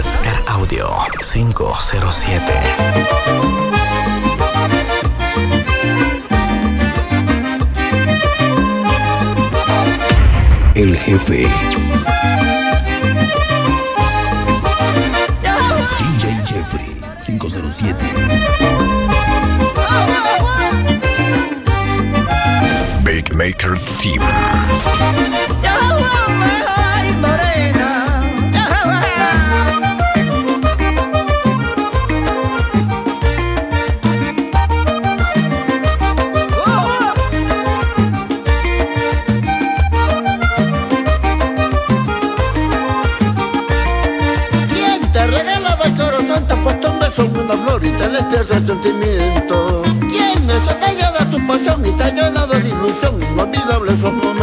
es Car Audio 507. El jefe. DJ Jeffrey 507. Big Maker Team. tierra sentimiento. ¿Quién es aquella de tu pasión y te ha llenado de ilusión? Inolvidable esos momentos.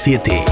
7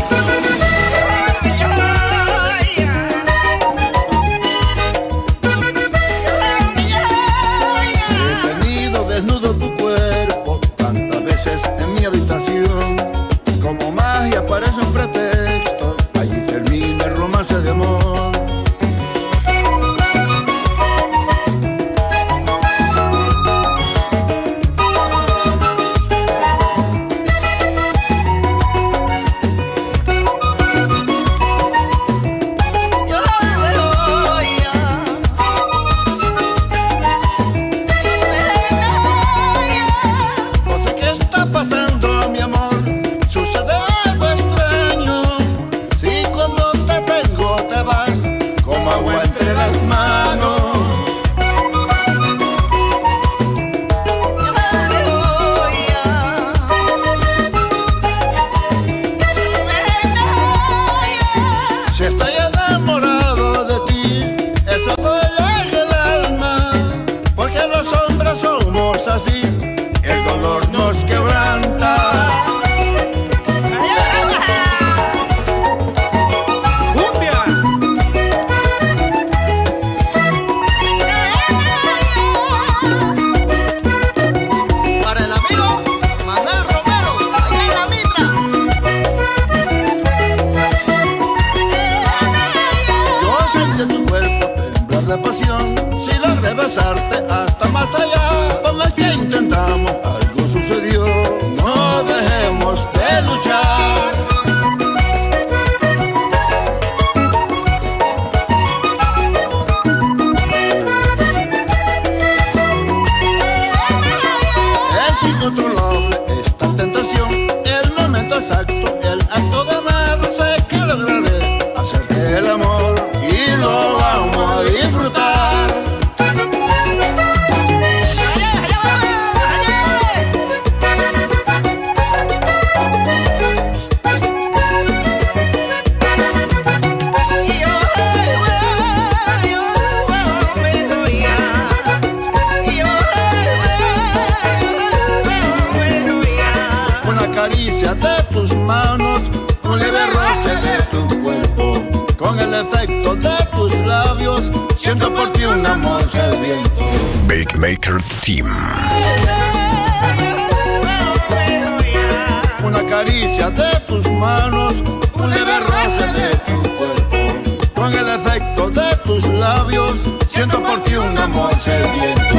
De tus manos, un leve roce de tu cuerpo, con el efecto de tus labios, siento por ti un amor sediento.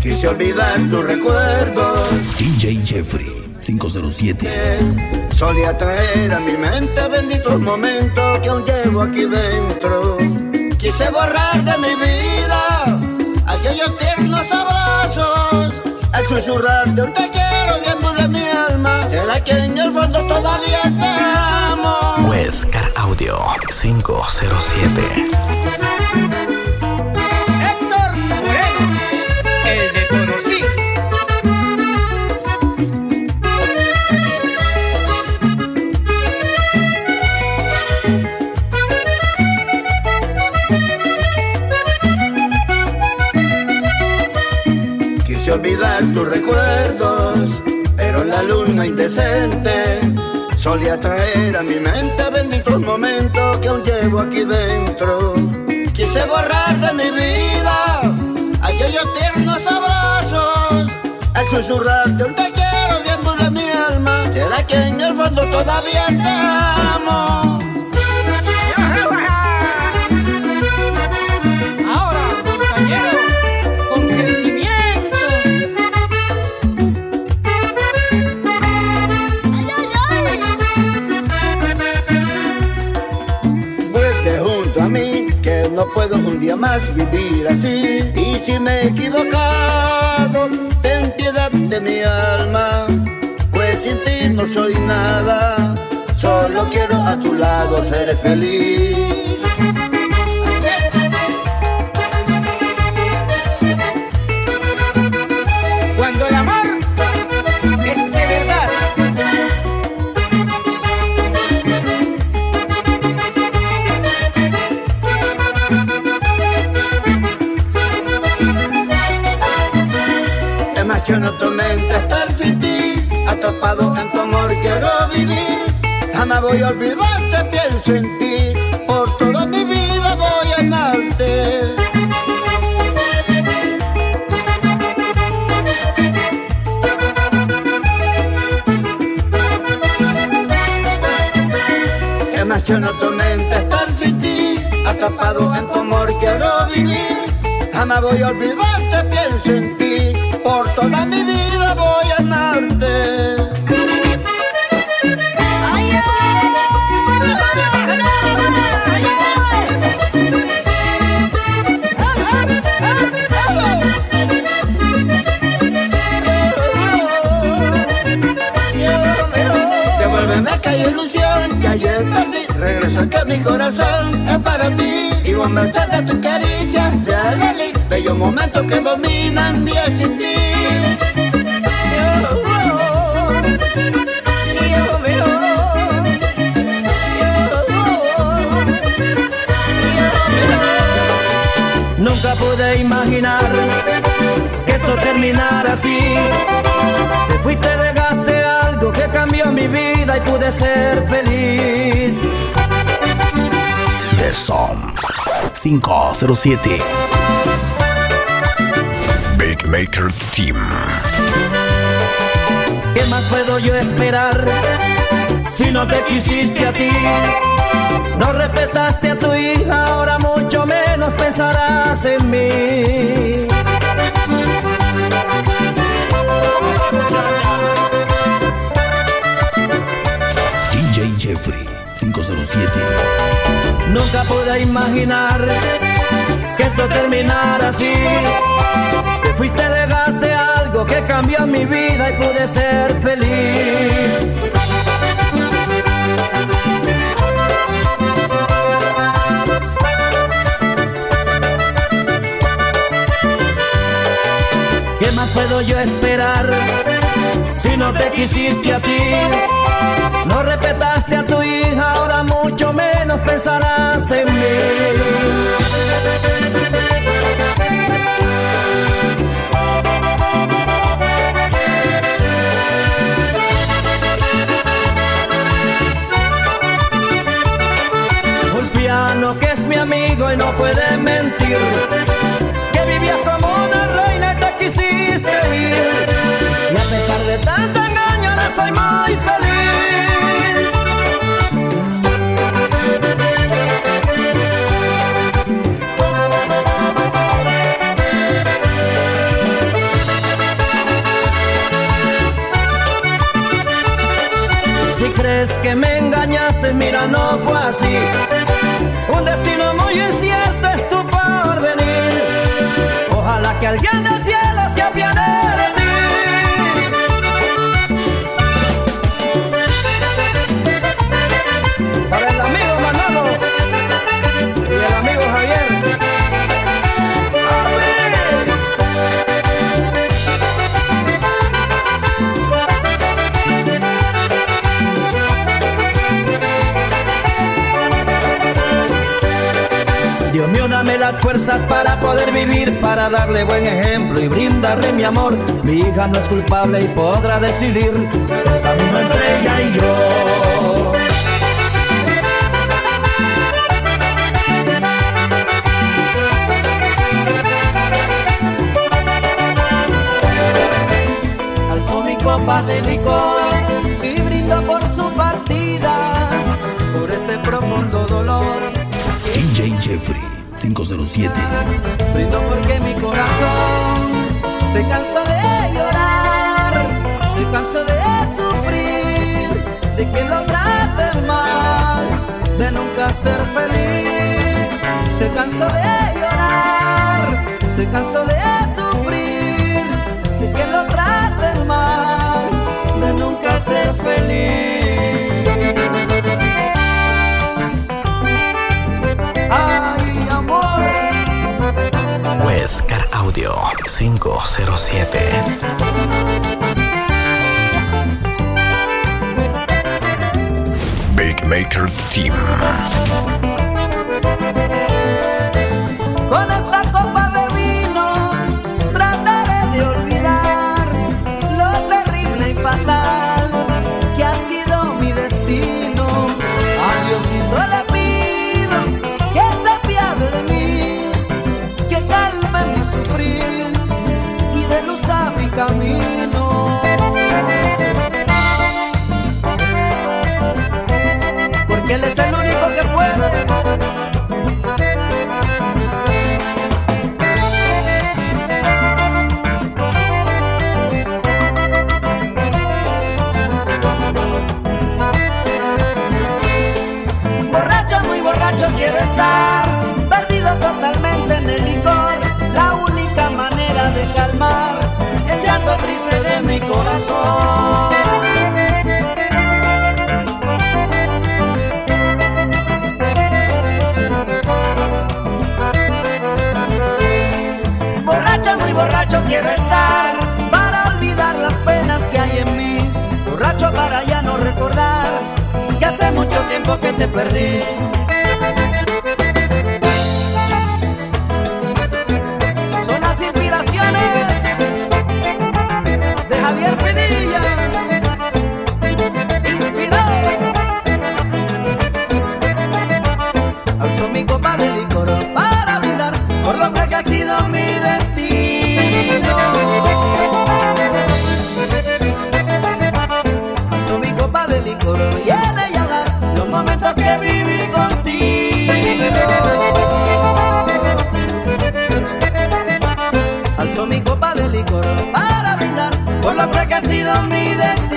Quise olvidar tus recuerdos. DJ Jeffrey 507. Solía traer a mi mente benditos momentos que aún llevo aquí dentro. Quise borrar de mi vida aquellos tiernos abrazos. Al susurrar de un te quiero y embule mi alma. Será que en el fondo todavía te amo. Huescar Audio 507. Indecente solía traer a mi mente benditos momentos que aún llevo aquí dentro. Quise borrar de mi vida aquellos tiernos abrazos, al susurrar de un te quiero tiempo de mi alma. Será que en el fondo todavía te amo. Y si me he equivocado, ten piedad de mi alma, pues sin ti no soy nada. Solo quiero a tu lado ser feliz. Así. Te fuiste, dejaste algo que cambió mi vida y pude ser feliz. The Som 507. Big Maker Team. ¿Qué más puedo yo esperar si no te quisiste a ti? No respetaste a tu hija, ahora mucho menos pensarás en mí. Jeffrey 507. Nunca pude imaginar que esto terminara así. Te fuiste, dejaste algo que cambió mi vida y pude ser feliz. ¿Qué más puedo yo esperar si no te quisiste a ti? No respetaste a tu hija, ahora mucho menos pensarás en mí. Que es mi amigo y no puede mentir. Pesar de tanto engaño, soy muy feliz. Si crees que me engañaste, mira, no fue así. Un destino muy incierto es tu porvenir. Ojalá que alguien del cielo para poder vivir, para darle buen ejemplo y brindarle mi amor. Mi hija no es culpable y podrá decidir el camino entre ella y yo. Alzo mi copa de licor y brindo por su partida, por este profundo dolor. DJ Jeffrey 507. Brindo porque mi corazón se cansó de llorar, se cansó de sufrir, de que lo traten mal, de nunca ser feliz. Se cansó de llorar, se cansó de sufrir, 507. Big Maker Team. Él es el único que puede. Borracho, muy borracho quiero estar, perdido totalmente en el licor. La única manera de calmar el llanto triste de mi corazón. Tiempo que te perdí. mi copa de licor para brindar por la que ha sido mi destino.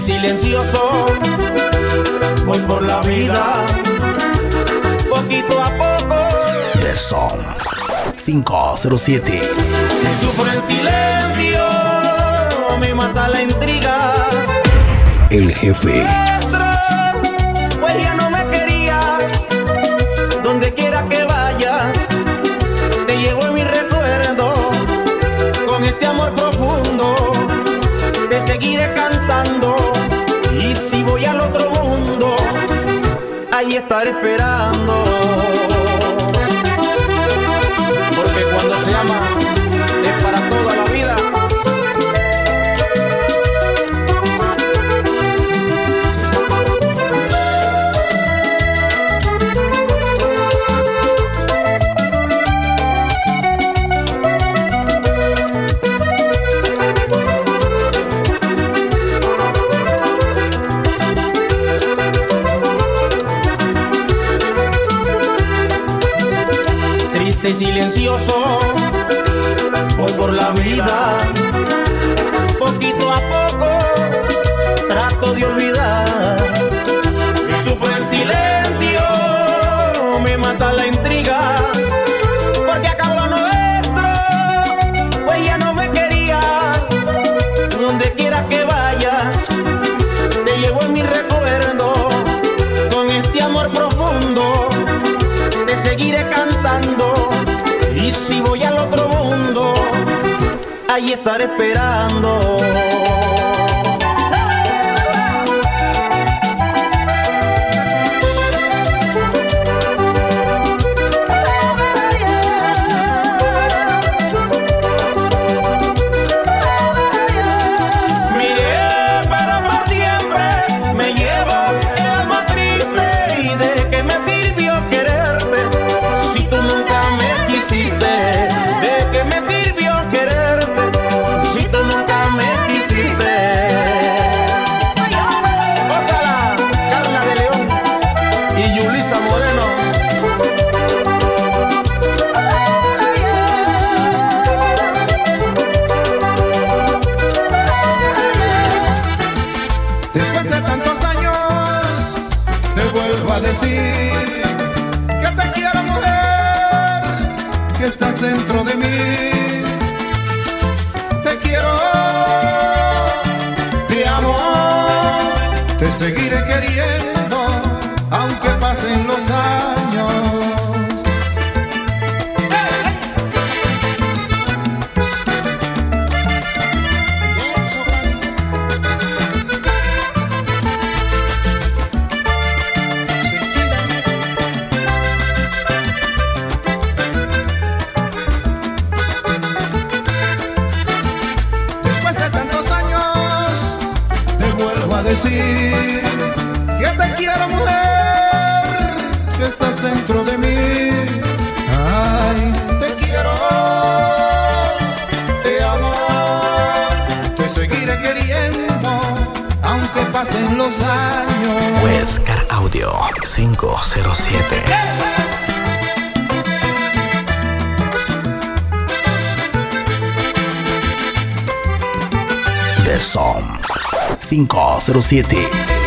silencioso. Voy por la vida, poquito a poco. The Song 507. Sufro en silencio, me mata la intriga. El jefe. Dentro, pues ya no me quería. Donde quiera que vayas, te llevo en mi recuerdo. Con este amor profundo, te seguiré cantando. ahí estaré esperando. Porque cuando se ama. y silencioso. Voy por la vida estar esperando. seguir. de 507.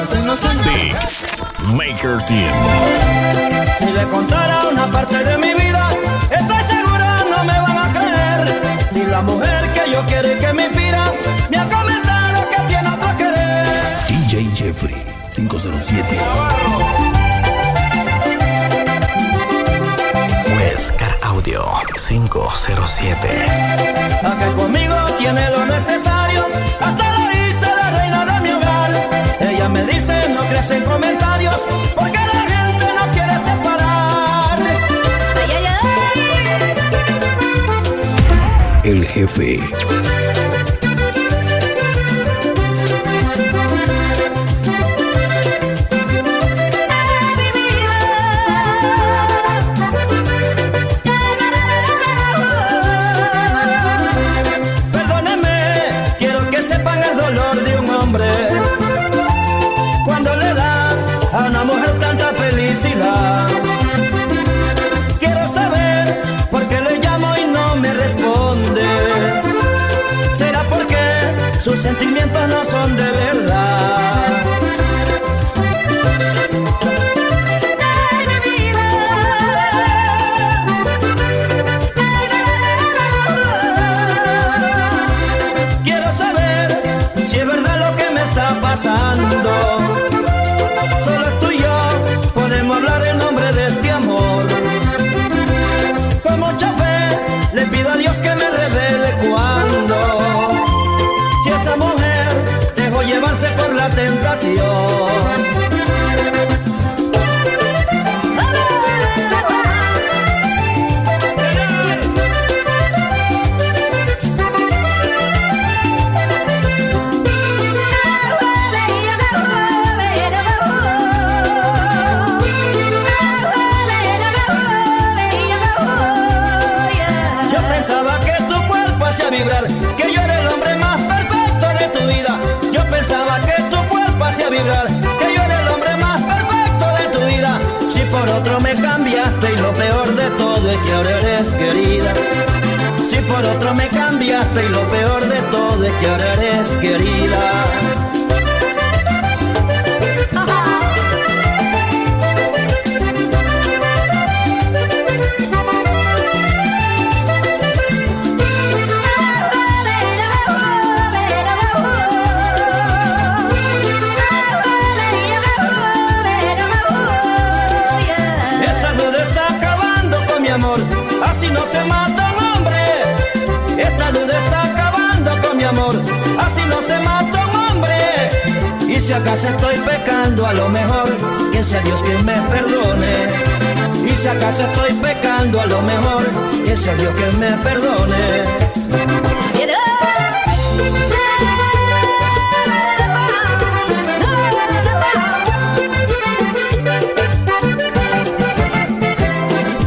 Paz en los The Maker Team. Si le contara una parte de mi vida, estoy segura no me van a creer. Si la mujer que yo quiero y que me inspira, me ha comentado que tiene otro querer. DJ Jeffrey 507. Huescar Audio 507. La que conmigo tiene lo necesario, hasta Ella me dice, no crees en comentarios, porque la gente no quiere separar. Ay, ay, ay. El jefe. Sentimientos no son de tentación. Por otro me cambiaste y lo peor de todo es que ahora eres querida. A lo mejor, quien sea Dios que me perdone. Y si acaso estoy pecando, a lo mejor, quien sea Dios que me perdone.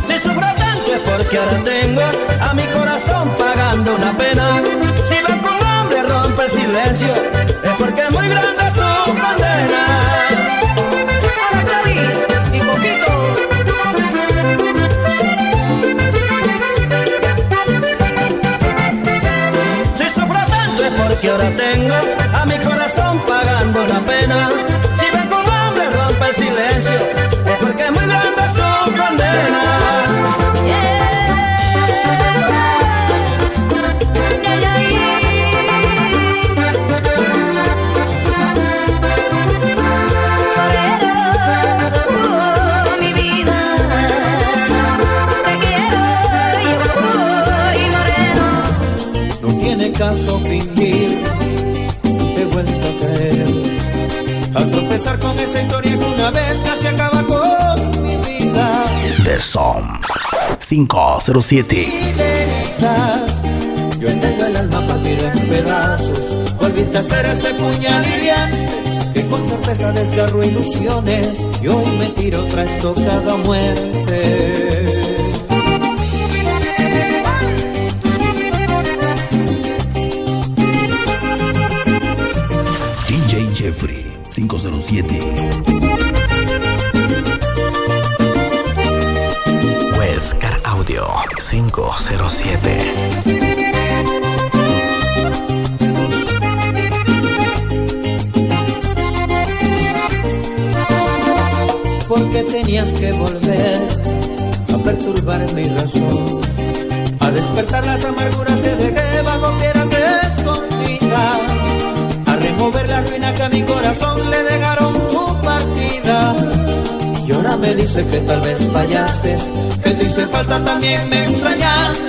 Si sufro tanto es porque ahora tengo a mi corazón pagando una pena. Si ven que un hombre rompe el silencio, es porque es muy grande su condena. Porque ahora tengo a mi corazón pagando una pena. 507. Y detrás, yo tengo el alma partida en pedazos. Volviste a ser ese puñal hiriente que con certeza desgarró ilusiones. Y hoy me tiro otra estocada muerte. DJ Jeffrey 507. Audio 507. tenías que volver a perturbar mi razón, a despertar las amarguras que dejé bajo piedras escondidas, a remover la ruina que a mi corazón le dejaron tu partida. Y ahora me dice que tal vez fallaste, que te hice falta también me extrañaste.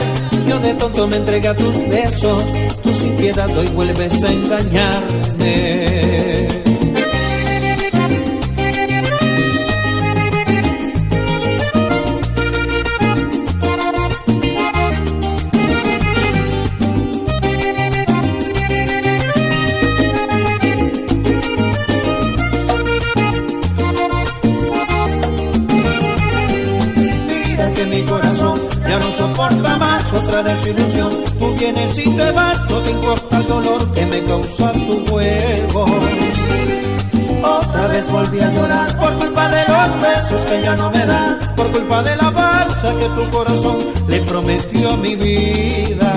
Yo de tonto me entregué a tus besos, tú sin piedad hoy vuelves a engañarme. Otra desilusión. Tú vienes y te vas, no te importa el dolor que me causa tu juego. Otra vez volví a llorar por culpa de los besos que ya no me das, por culpa de la falsa que tu corazón le prometió a mi vida.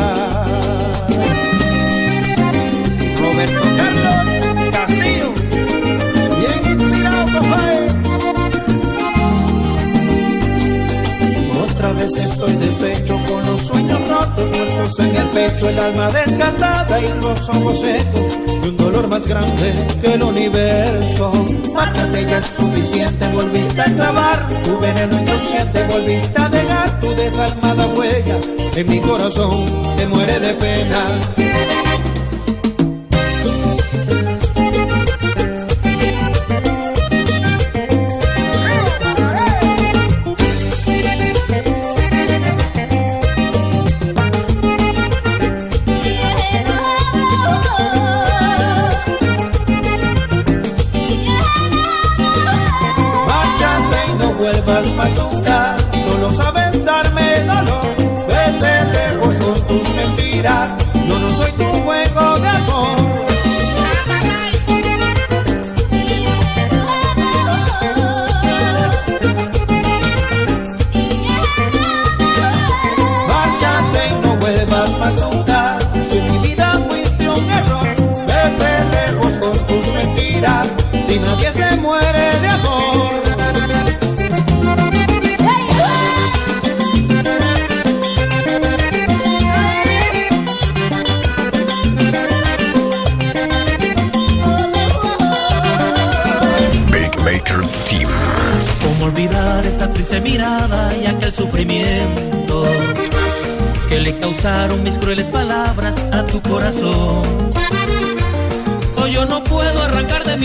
Roberto Carlos Castillo, bien inspirado. Otra vez estoy deshecho los sueños rotos, muertos en el pecho, el alma desgastada y los ojos secos. Y un dolor más grande que el universo. Mátate ya es suficiente, volviste a clavar tu veneno inconsciente, volviste a dejar tu desalmada huella en mi corazón que muere de pena.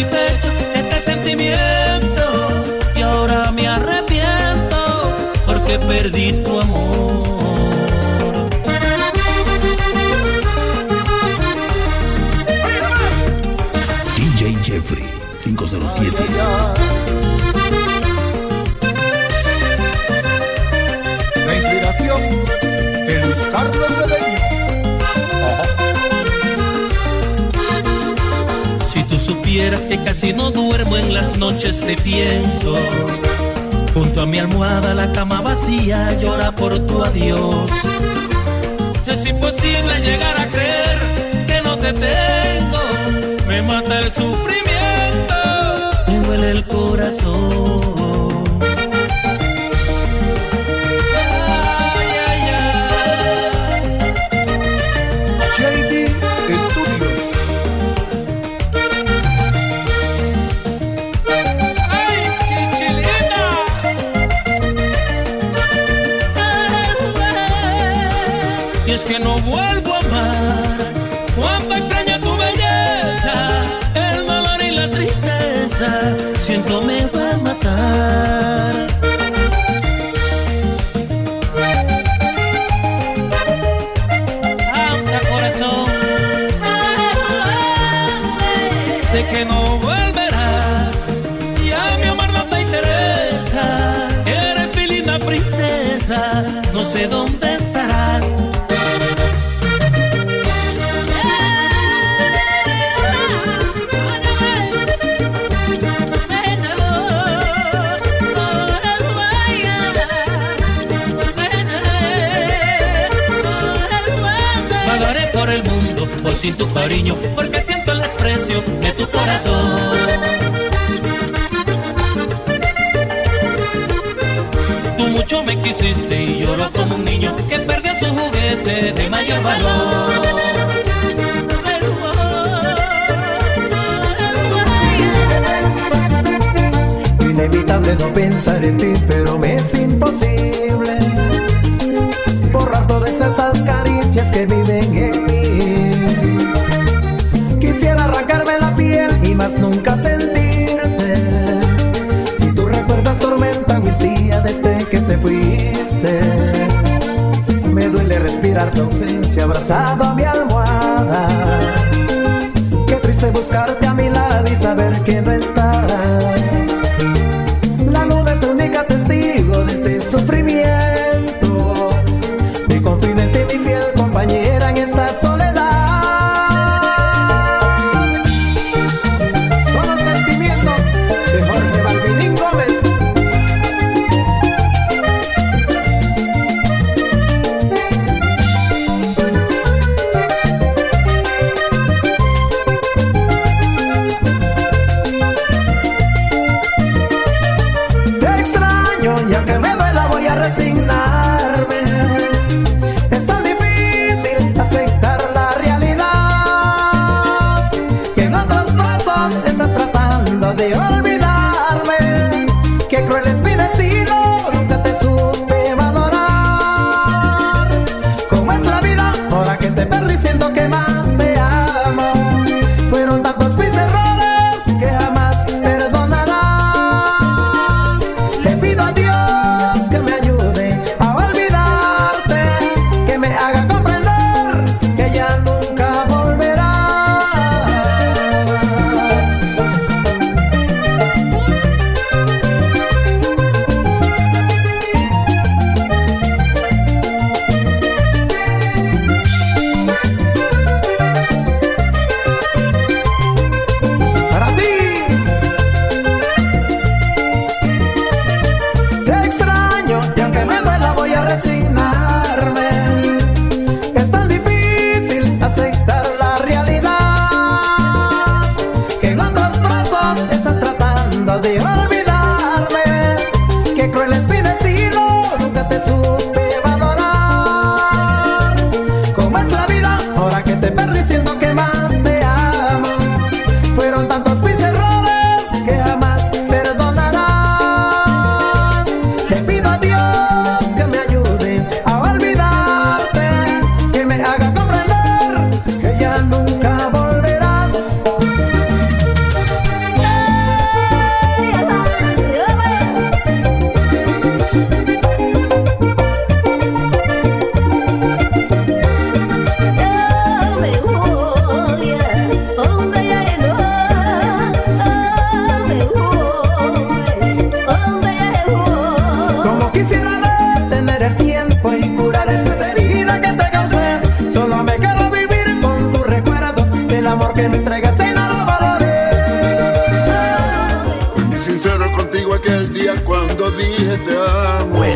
Mi pecho este sentimiento y ahora me arrepiento porque perdí tu amor. DJ Jeffrey 507. Supieras que casi no duermo en las noches te pienso. Junto a mi almohada la cama vacía llora por tu adiós. Es imposible llegar a creer que no te tengo. Me mata el sufrimiento, me duele el corazón. Siento me va a matar. Anda, corazón. Sé que no volverás. Ya mi amor no te interesa. Eres mi linda princesa. No sé dónde de tu corazón. mucho me quisiste y lloro como un niño que perdió su juguete de mayor valor. Inevitable no pensar en ti, pero me es imposible borrar todas esas caricias que viven nunca sentirte. Si tú recuerdas tormenta mis días desde que te fuiste. Me duele respirar tu ausencia abrazado a mi almohada. Qué triste buscarte a mi lado y saber que no.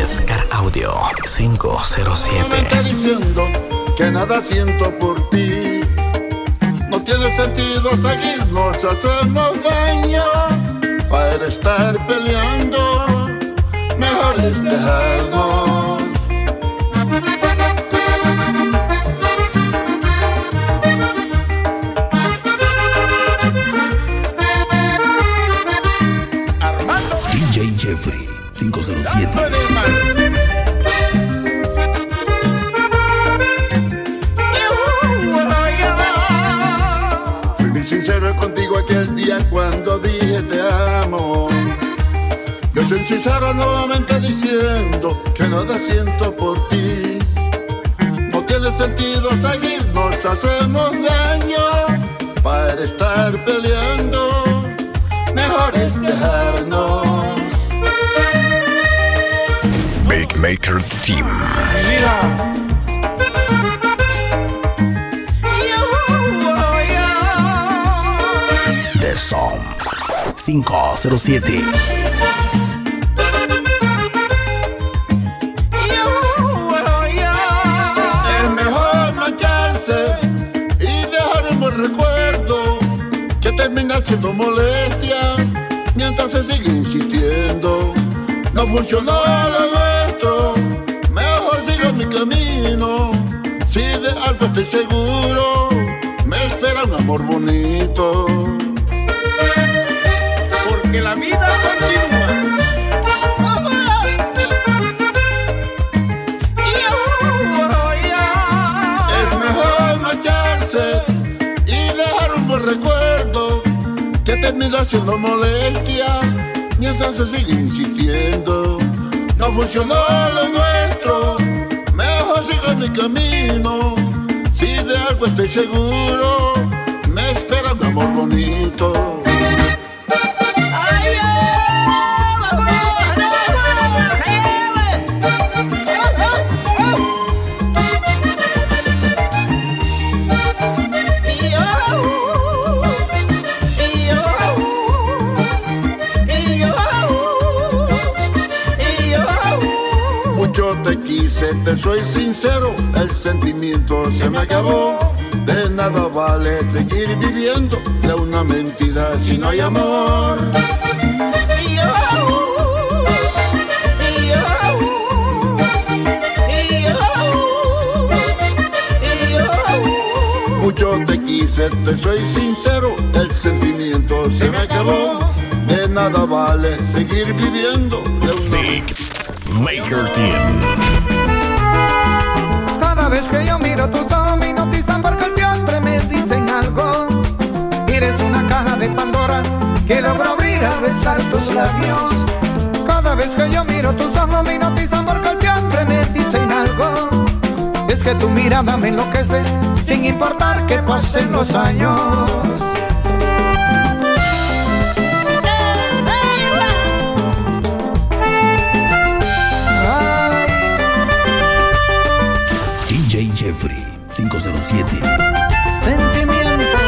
Huescar Audio 507. Solamente diciendo que nada siento por ti. No tiene sentido seguirnos, hacernos daño. Para estar peleando, mejor es dejarnos. DJ Jeffrey 507. Fui bien sincero contigo aquel día cuando dije te amo. Yo soy sincero nuevamente diciendo que nada siento por ti. No tiene sentido seguirnos, hacemos daño para estar peleando. Mejor es dejarnos. Maker Team. The Song 507. Es mejor mancharse y dejar un buen recuerdo que terminar siendo molestia mientras se sigue insistiendo. No funcionó lo mejor sigo mi camino. Si de algo estoy seguro, me espera un amor bonito. Porque la vida continúa. Es mejor marcharse y dejar un buen recuerdo que termina siendo molestia mientras se sigue insistiendo. Funcionó lo nuestro, mejor sigo mi camino. Si de algo estoy seguro, me espera un amor bonito. Quise, te soy sincero, el sentimiento se me acabó. De nada vale seguir viviendo de una mentira si no hay amor. Mucho te quise, te soy sincero, el sentimiento se me acabó. De nada vale seguir viviendo de una Big Maker Team. Vez que yo miro tus ojos me hipnotizan porque siempre me dicen algo. Eres una caja de Pandora que logro abrir al besar tus labios. Cada vez que yo miro tus ojos me hipnotizan porque siempre me dicen algo. Es que tu mirada me enloquece sin importar que pasen los años. 507. sentimientos,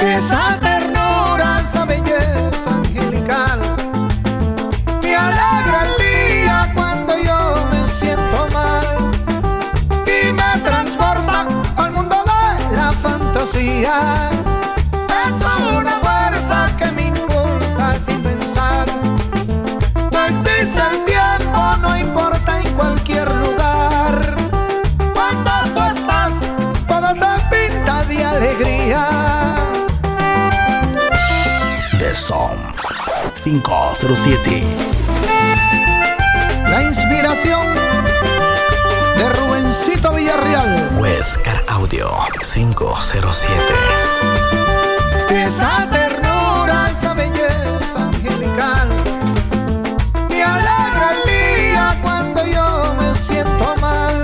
esa ternura, esa belleza angelical. Me alegra el día cuando yo me siento mal y me transporta al mundo de la fantasía. 507. La inspiración de Rubencito Villarreal. Huescar Audio 507. Esa ternura, esa belleza angelical. Me alegra el día cuando yo me siento mal.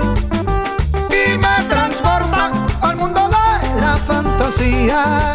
Y me transporta al mundo de la fantasía.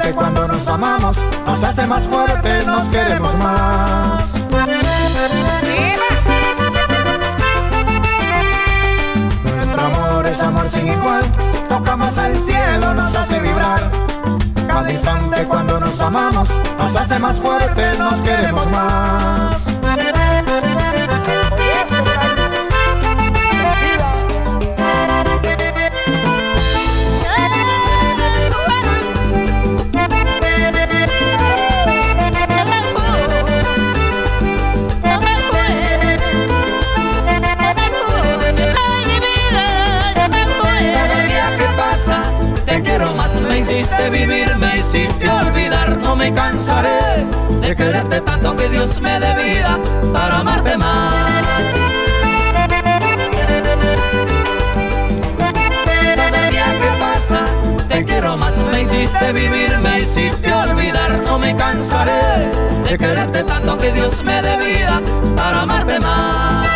Instante cuando nos amamos, nos hace más fuertes, nos queremos más. Nuestro amor es amor sin igual, toca más al cielo, nos hace vibrar. Cada instante cuando nos amamos, nos hace más fuertes, nos queremos más. Hiciste vivir, me hiciste olvidar, no me cansaré de quererte tanto que Dios me dé vida para amarte más. Te quiero más, me hiciste vivir, me hiciste olvidar, no me cansaré de quererte tanto que Dios me dé vida para amarte más.